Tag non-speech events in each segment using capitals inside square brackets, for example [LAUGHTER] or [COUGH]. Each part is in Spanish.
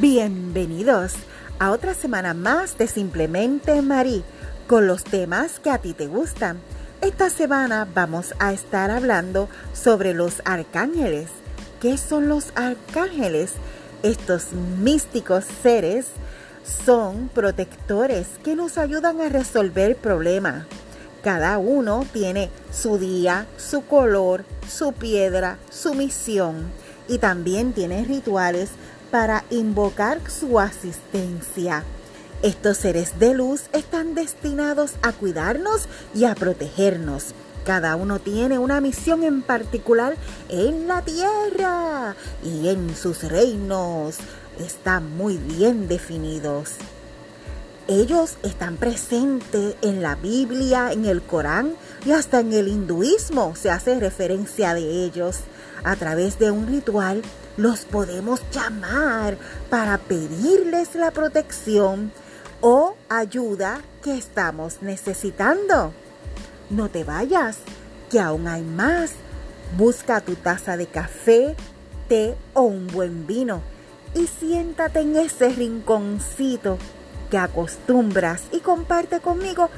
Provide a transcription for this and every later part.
Bienvenidos a otra semana más de Simplemente Marí con los temas que a ti te gustan. Esta semana vamos a estar hablando sobre los arcángeles. ¿Qué son los arcángeles? Estos místicos seres son protectores que nos ayudan a resolver problemas. Cada uno tiene su día, su color, su piedra, su misión y también tiene rituales para invocar su asistencia. Estos seres de luz están destinados a cuidarnos y a protegernos. Cada uno tiene una misión en particular en la tierra y en sus reinos. Están muy bien definidos. Ellos están presentes en la Biblia, en el Corán y hasta en el hinduismo se hace referencia de ellos. A través de un ritual los podemos llamar para pedirles la protección o ayuda que estamos necesitando. No te vayas, que aún hay más. Busca tu taza de café, té o un buen vino y siéntate en ese rinconcito que acostumbras y comparte conmigo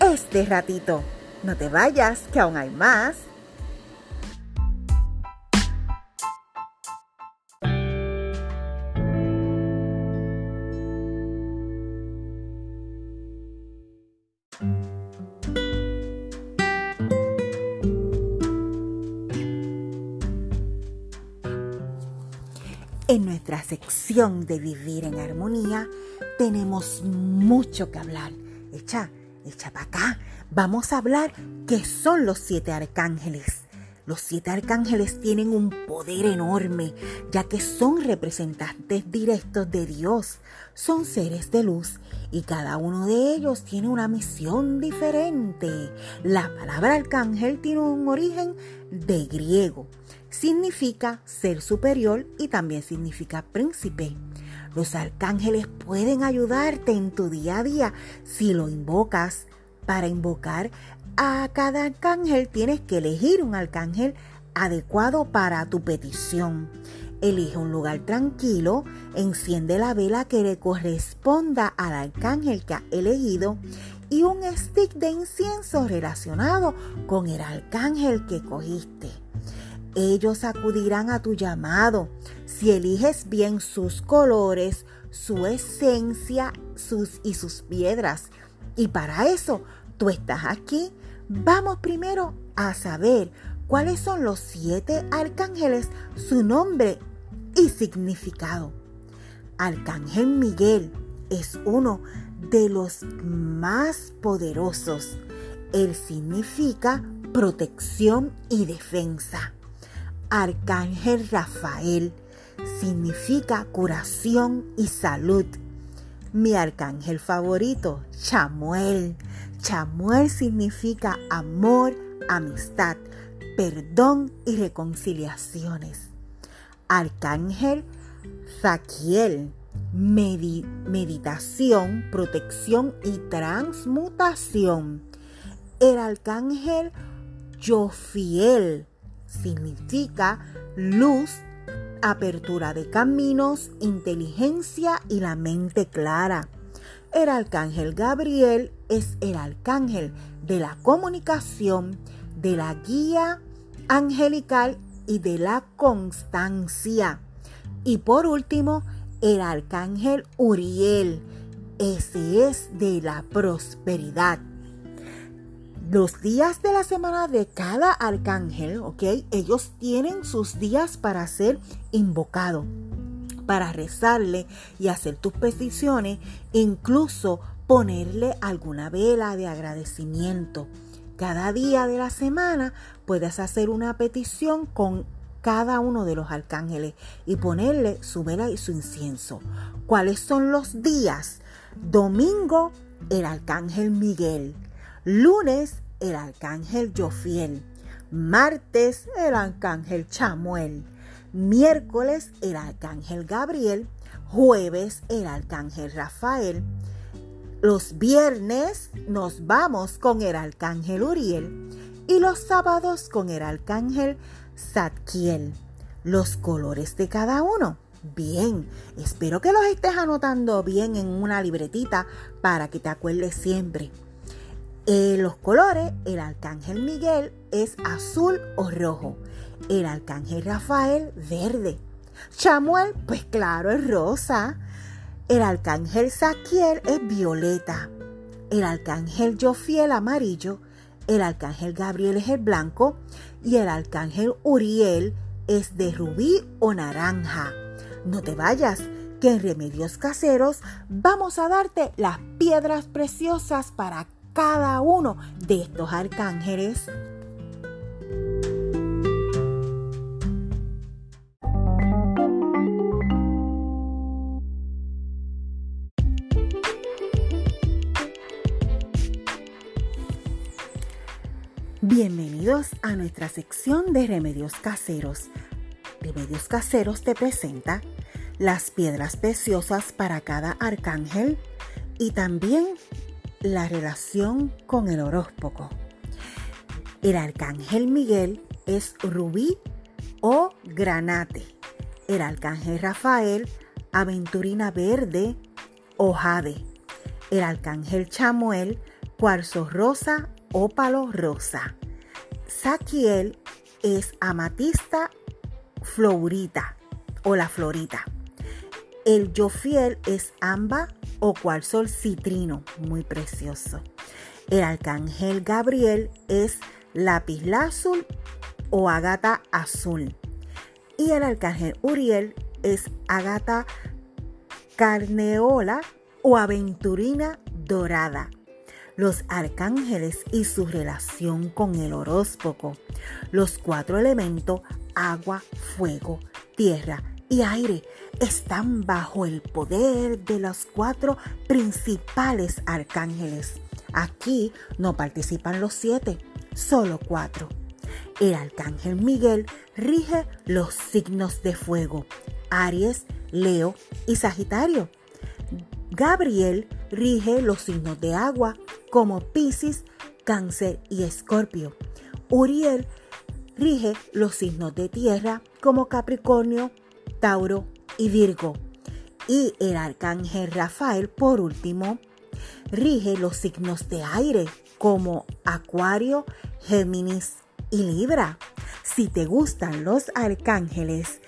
este ratito. No te vayas, que aún hay más. Sección de vivir en armonía tenemos mucho que hablar. Echa, echa para acá. Vamos a hablar qué son los siete arcángeles. Los siete arcángeles tienen un poder enorme, ya que son representantes directos de Dios. Son seres de luz y cada uno de ellos tiene una misión diferente. La palabra arcángel tiene un origen de griego significa ser superior y también significa príncipe. Los arcángeles pueden ayudarte en tu día a día si lo invocas. Para invocar a cada arcángel tienes que elegir un arcángel adecuado para tu petición. Elige un lugar tranquilo, enciende la vela que le corresponda al arcángel que ha elegido y un stick de incienso relacionado con el arcángel que cogiste. Ellos acudirán a tu llamado si eliges bien sus colores, su esencia y sus piedras. Y para eso tú estás aquí. Vamos primero a saber cuáles son los siete arcángeles, su nombre y significado. Arcángel Miguel es uno de los más poderosos. Él significa protección y defensa. Arcángel Rafael significa curación y salud. Mi arcángel favorito, Chamuel. Chamuel significa amor, amistad, perdón y reconciliaciones. Arcángel Zaquiel, meditación, protección y transmutación. El arcángel Jofiel, significa luz, apertura de caminos, inteligencia y la mente clara. El arcángel Gabriel es el arcángel de la comunicación, de la guía angelical y de la constancia. Y por último, el arcángel Uriel. Ese es de la prosperidad los días de la semana de cada arcángel, ¿ok? Ellos tienen sus días para ser invocado, para rezarle y hacer tus peticiones, incluso ponerle alguna vela de agradecimiento. Cada día de la semana puedes hacer una petición con cada uno de los arcángeles y ponerle su vela y su incienso. ¿Cuáles son los días? Domingo, el arcángel Miguel. Lunes, el arcángel Jofiel. Martes, el arcángel Chamuel. Miércoles, el arcángel Gabriel. Jueves, el arcángel Rafael. Los viernes nos vamos con el arcángel Uriel. Y los sábados con el arcángel Zadkiel. Los colores de cada uno. bien. Espero que los estés anotando bien en una libretita para que te acuerdes siempre. Eh, los colores, el arcángel Miguel es azul o rojo. El arcángel Rafael, verde. Chamuel, pues claro, es rosa. El arcángel Saquiel es violeta. El arcángel Jofiel, amarillo. El arcángel Gabriel es el blanco. Y el arcángel Uriel es de rubí o naranja. No te vayas, que en Remedios Caseros vamos a darte las piedras preciosas para cada uno de estos arcángeles. Bienvenidos a nuestra sección de remedios caseros. Remedios caseros te presenta las piedras preciosas para cada arcángel y también la relación con el horóscopo. El arcángel Miguel es rubí o granate. El arcángel Rafael, aventurina verde o jade. El arcángel Chamuel, cuarzo rosa o palo rosa. Saquiel es amatista florita o la florita. El Jofiel es amba o cuarzo citrino, muy precioso. El arcángel Gabriel es lápiz azul o agata azul. Y el arcángel Uriel es agata carneola o aventurina dorada. Los arcángeles y su relación con el horóscopo. Los cuatro elementos, agua, fuego, tierra y aire están bajo el poder de los cuatro principales arcángeles. Aquí no participan los siete, solo cuatro. El arcángel Miguel rige los signos de fuego, Aries, Leo y Sagitario. Gabriel rige los signos de agua como Piscis, Cáncer y Escorpio. Uriel rige los signos de tierra como Capricornio, Tauro y Virgo. Y el arcángel Rafael, por último, rige los signos de aire como Acuario, Géminis y Libra. Si te gustan los arcángeles,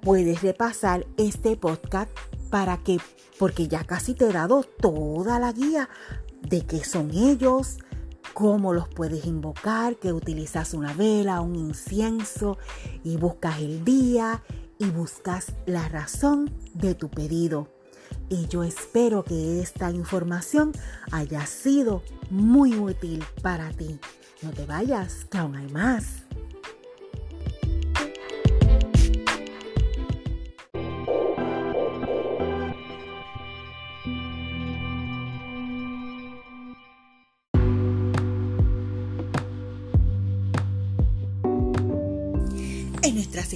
puedes repasar este podcast para que, porque ya casi te he dado toda la guía de qué son ellos, cómo los puedes invocar, que utilizas una vela, un incienso y buscas el día y buscas la razón de tu pedido. Y yo espero que esta información haya sido muy útil para ti. No te vayas, que aún hay más.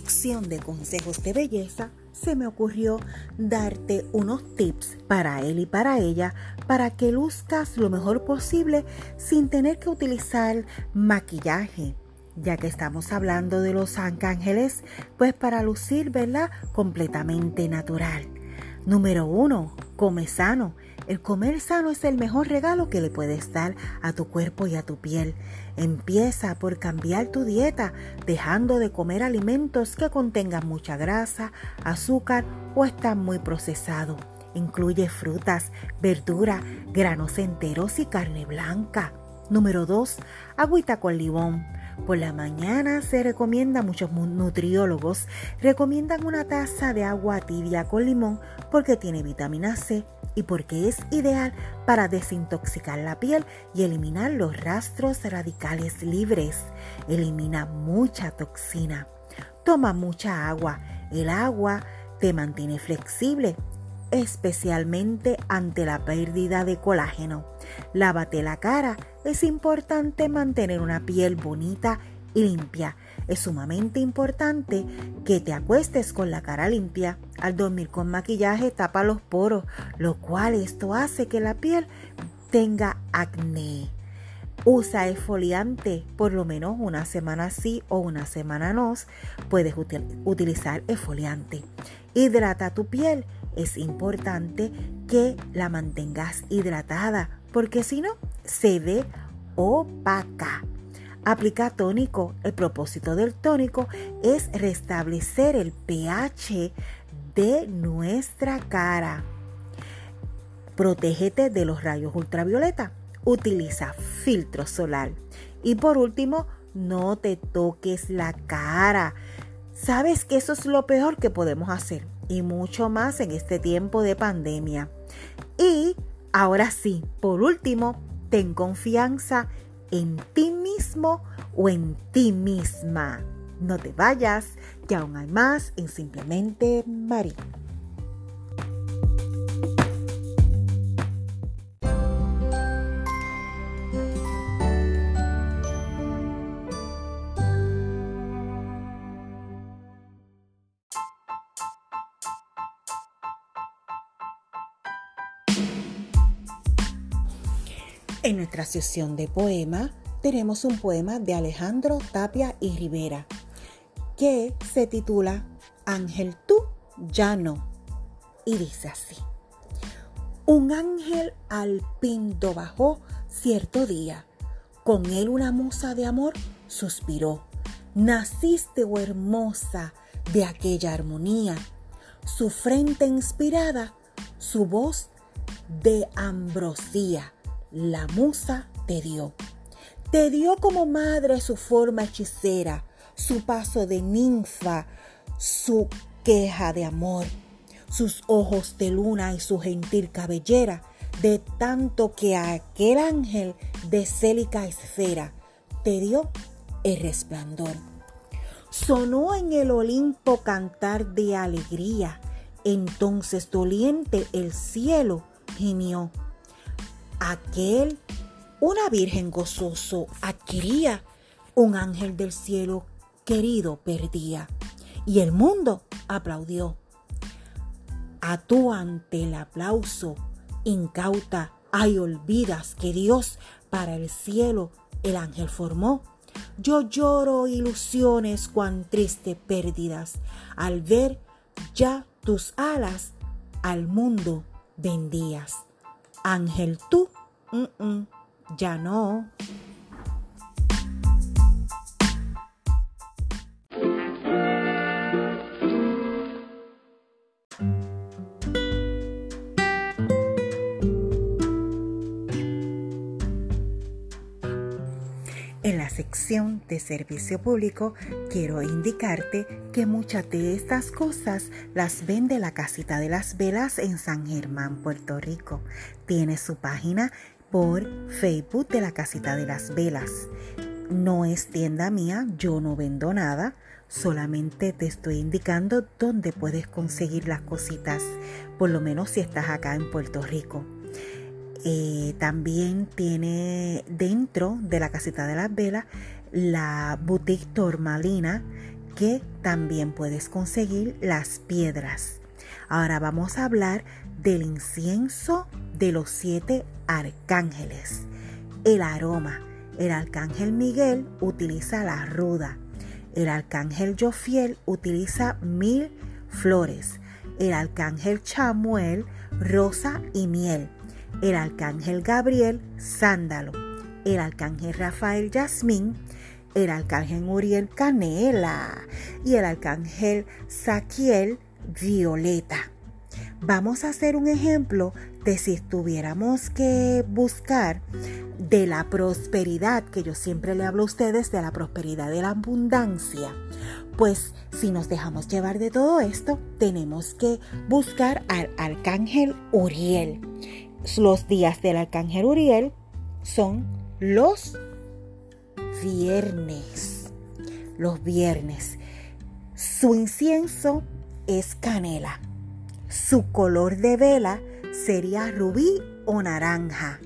De consejos de belleza se me ocurrió darte unos tips para él y para ella para que luzcas lo mejor posible sin tener que utilizar maquillaje. Ya que estamos hablando de los arcángeles, pues para lucir, ¿verdad? Completamente natural. Número uno, come sano. El comer sano es el mejor regalo que le puedes dar a tu cuerpo y a tu piel. Empieza por cambiar tu dieta, dejando de comer alimentos que contengan mucha grasa, azúcar o están muy procesados. Incluye frutas, verduras, granos enteros y carne blanca. Número 2. Agüita con limón. Por la mañana se recomienda, muchos nutriólogos recomiendan una taza de agua tibia con limón porque tiene vitamina C y porque es ideal para desintoxicar la piel y eliminar los rastros radicales libres. Elimina mucha toxina. Toma mucha agua. El agua te mantiene flexible, especialmente ante la pérdida de colágeno. Lávate la cara. Es importante mantener una piel bonita y limpia. Es sumamente importante que te acuestes con la cara limpia. Al dormir con maquillaje tapa los poros, lo cual esto hace que la piel tenga acné. Usa esfoliante por lo menos una semana sí o una semana no. Puedes utilizar esfoliante. Hidrata tu piel. Es importante que la mantengas hidratada porque si no, se ve opaca. Aplica tónico. El propósito del tónico es restablecer el pH de nuestra cara. Protégete de los rayos ultravioleta. Utiliza filtro solar. Y por último, no te toques la cara. Sabes que eso es lo peor que podemos hacer y mucho más en este tiempo de pandemia. Y ahora sí, por último, ten confianza en ti mismo o en ti misma. No te vayas, que aún hay más en Simplemente María. En nuestra sesión de poema tenemos un poema de Alejandro Tapia y Rivera que se titula Ángel tú ya no y dice así. Un ángel al pinto bajó cierto día, con él una musa de amor suspiró. Naciste, oh hermosa, de aquella armonía, su frente inspirada, su voz de ambrosía la musa te dio. Te dio como madre su forma hechicera, su paso de ninfa, su queja de amor, sus ojos de luna y su gentil cabellera, de tanto que aquel ángel de célica esfera te dio el resplandor. Sonó en el Olimpo cantar de alegría, entonces doliente el cielo gimió aquel, una virgen gozoso adquiría, un ángel del cielo querido perdía, y el mundo aplaudió. A tú ante el aplauso, incauta, ay olvidas que Dios para el cielo el ángel formó. Yo lloro ilusiones cuán triste pérdidas al ver ya tus alas al mundo vendías. Ángel, tú, ya no. De servicio público quiero indicarte que muchas de estas cosas las vende la casita de las velas en San Germán, Puerto Rico. Tiene su página por Facebook de la casita de las velas. No es tienda mía, yo no vendo nada, solamente te estoy indicando dónde puedes conseguir las cositas, por lo menos si estás acá en Puerto Rico. Eh, también tiene dentro de la casita de las velas la boutique Tormalina que también puedes conseguir las piedras. Ahora vamos a hablar del incienso de los siete arcángeles. El aroma. El arcángel Miguel utiliza la ruda. El arcángel Jofiel utiliza mil flores. El arcángel Chamuel rosa y miel el arcángel Gabriel, sándalo, el arcángel Rafael, Yasmín, el arcángel Uriel, canela y el arcángel Saquiel, violeta. Vamos a hacer un ejemplo de si tuviéramos que buscar de la prosperidad, que yo siempre le hablo a ustedes de la prosperidad de la abundancia. Pues si nos dejamos llevar de todo esto, tenemos que buscar al arcángel Uriel los días del arcángel Uriel son los viernes. Los viernes. Su incienso es canela. Su color de vela sería rubí o naranja.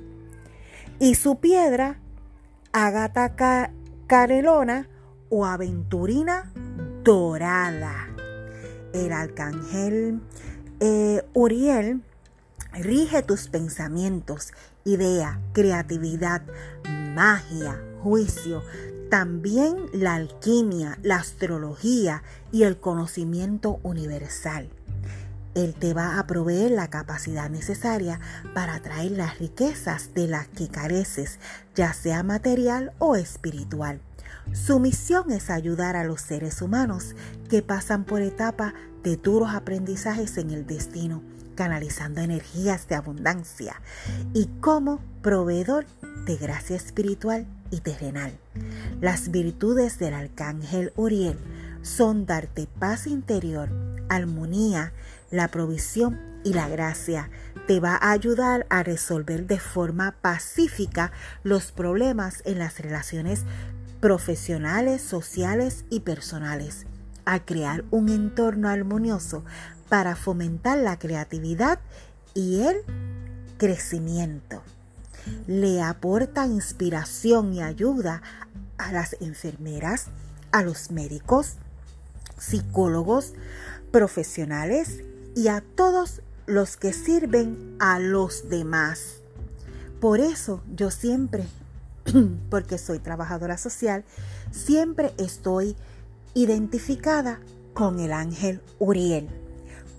Y su piedra, agata carelona o aventurina dorada. El arcángel eh, Uriel Rige tus pensamientos, idea, creatividad, magia, juicio, también la alquimia, la astrología y el conocimiento universal. Él te va a proveer la capacidad necesaria para atraer las riquezas de las que careces, ya sea material o espiritual. Su misión es ayudar a los seres humanos que pasan por etapas de duros aprendizajes en el destino, canalizando energías de abundancia y como proveedor de gracia espiritual y terrenal. Las virtudes del arcángel Uriel son darte paz interior, armonía, la provisión y la gracia. Te va a ayudar a resolver de forma pacífica los problemas en las relaciones profesionales, sociales y personales, a crear un entorno armonioso para fomentar la creatividad y el crecimiento. Le aporta inspiración y ayuda a las enfermeras, a los médicos, psicólogos, profesionales y a todos los que sirven a los demás. Por eso yo siempre, [CLEARS THROAT] porque soy trabajadora social, siempre estoy identificada con el ángel Uriel.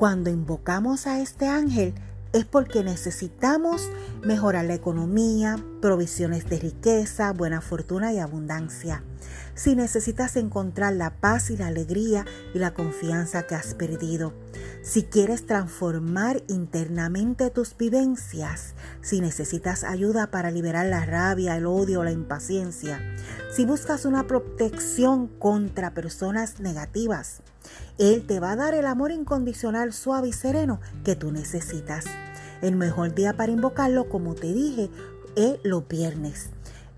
Cuando invocamos a este ángel es porque necesitamos mejorar la economía, provisiones de riqueza, buena fortuna y abundancia si necesitas encontrar la paz y la alegría y la confianza que has perdido, si quieres transformar internamente tus vivencias, si necesitas ayuda para liberar la rabia, el odio, la impaciencia, si buscas una protección contra personas negativas, Él te va a dar el amor incondicional suave y sereno que tú necesitas. El mejor día para invocarlo, como te dije, es los viernes.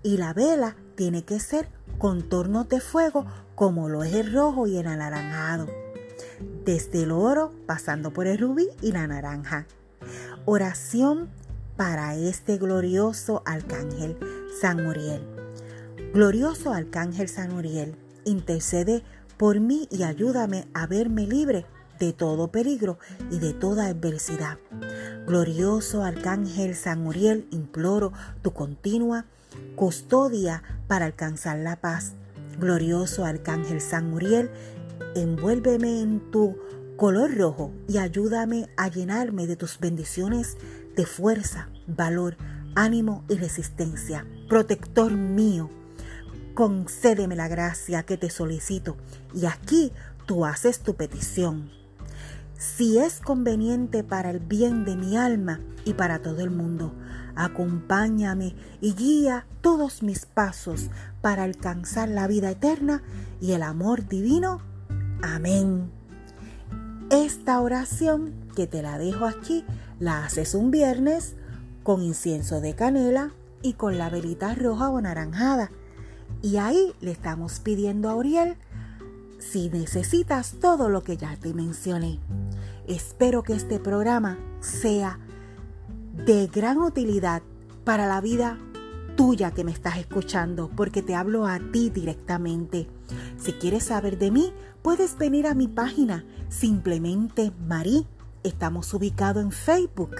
Y la vela tiene que ser contornos de fuego como lo es el rojo y el anaranjado, desde el oro pasando por el rubí y la naranja. Oración para este glorioso arcángel San Uriel. Glorioso arcángel San Uriel, intercede por mí y ayúdame a verme libre de todo peligro y de toda adversidad. Glorioso arcángel San Uriel, imploro tu continua custodia para alcanzar la paz. Glorioso Arcángel San Muriel, envuélveme en tu color rojo y ayúdame a llenarme de tus bendiciones de fuerza, valor, ánimo y resistencia. Protector mío, concédeme la gracia que te solicito y aquí tú haces tu petición. Si es conveniente para el bien de mi alma y para todo el mundo, acompáñame y guía todos mis pasos para alcanzar la vida eterna y el amor divino. Amén. Esta oración que te la dejo aquí, la haces un viernes con incienso de canela y con la velita roja o anaranjada. Y ahí le estamos pidiendo a Uriel si necesitas todo lo que ya te mencioné. Espero que este programa sea de gran utilidad para la vida tuya que me estás escuchando, porque te hablo a ti directamente. Si quieres saber de mí, puedes venir a mi página, simplemente Marí. Estamos ubicados en Facebook.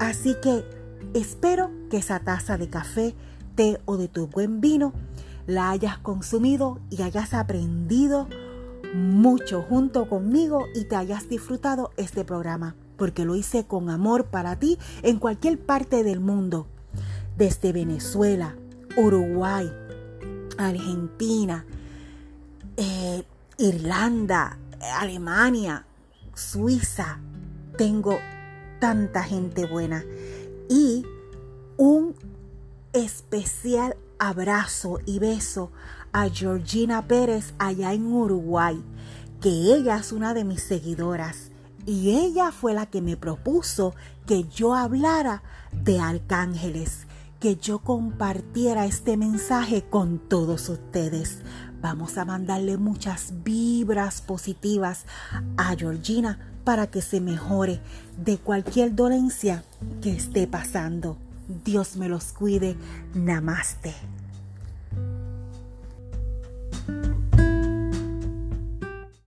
Así que espero que esa taza de café, té o de tu buen vino la hayas consumido y hayas aprendido mucho junto conmigo y te hayas disfrutado este programa porque lo hice con amor para ti en cualquier parte del mundo, desde Venezuela, Uruguay, Argentina, eh, Irlanda, Alemania, Suiza. Tengo tanta gente buena y un especial abrazo y beso a Georgina Pérez allá en Uruguay, que ella es una de mis seguidoras y ella fue la que me propuso que yo hablara de arcángeles, que yo compartiera este mensaje con todos ustedes. Vamos a mandarle muchas vibras positivas a Georgina para que se mejore de cualquier dolencia que esté pasando. Dios me los cuide. Namaste.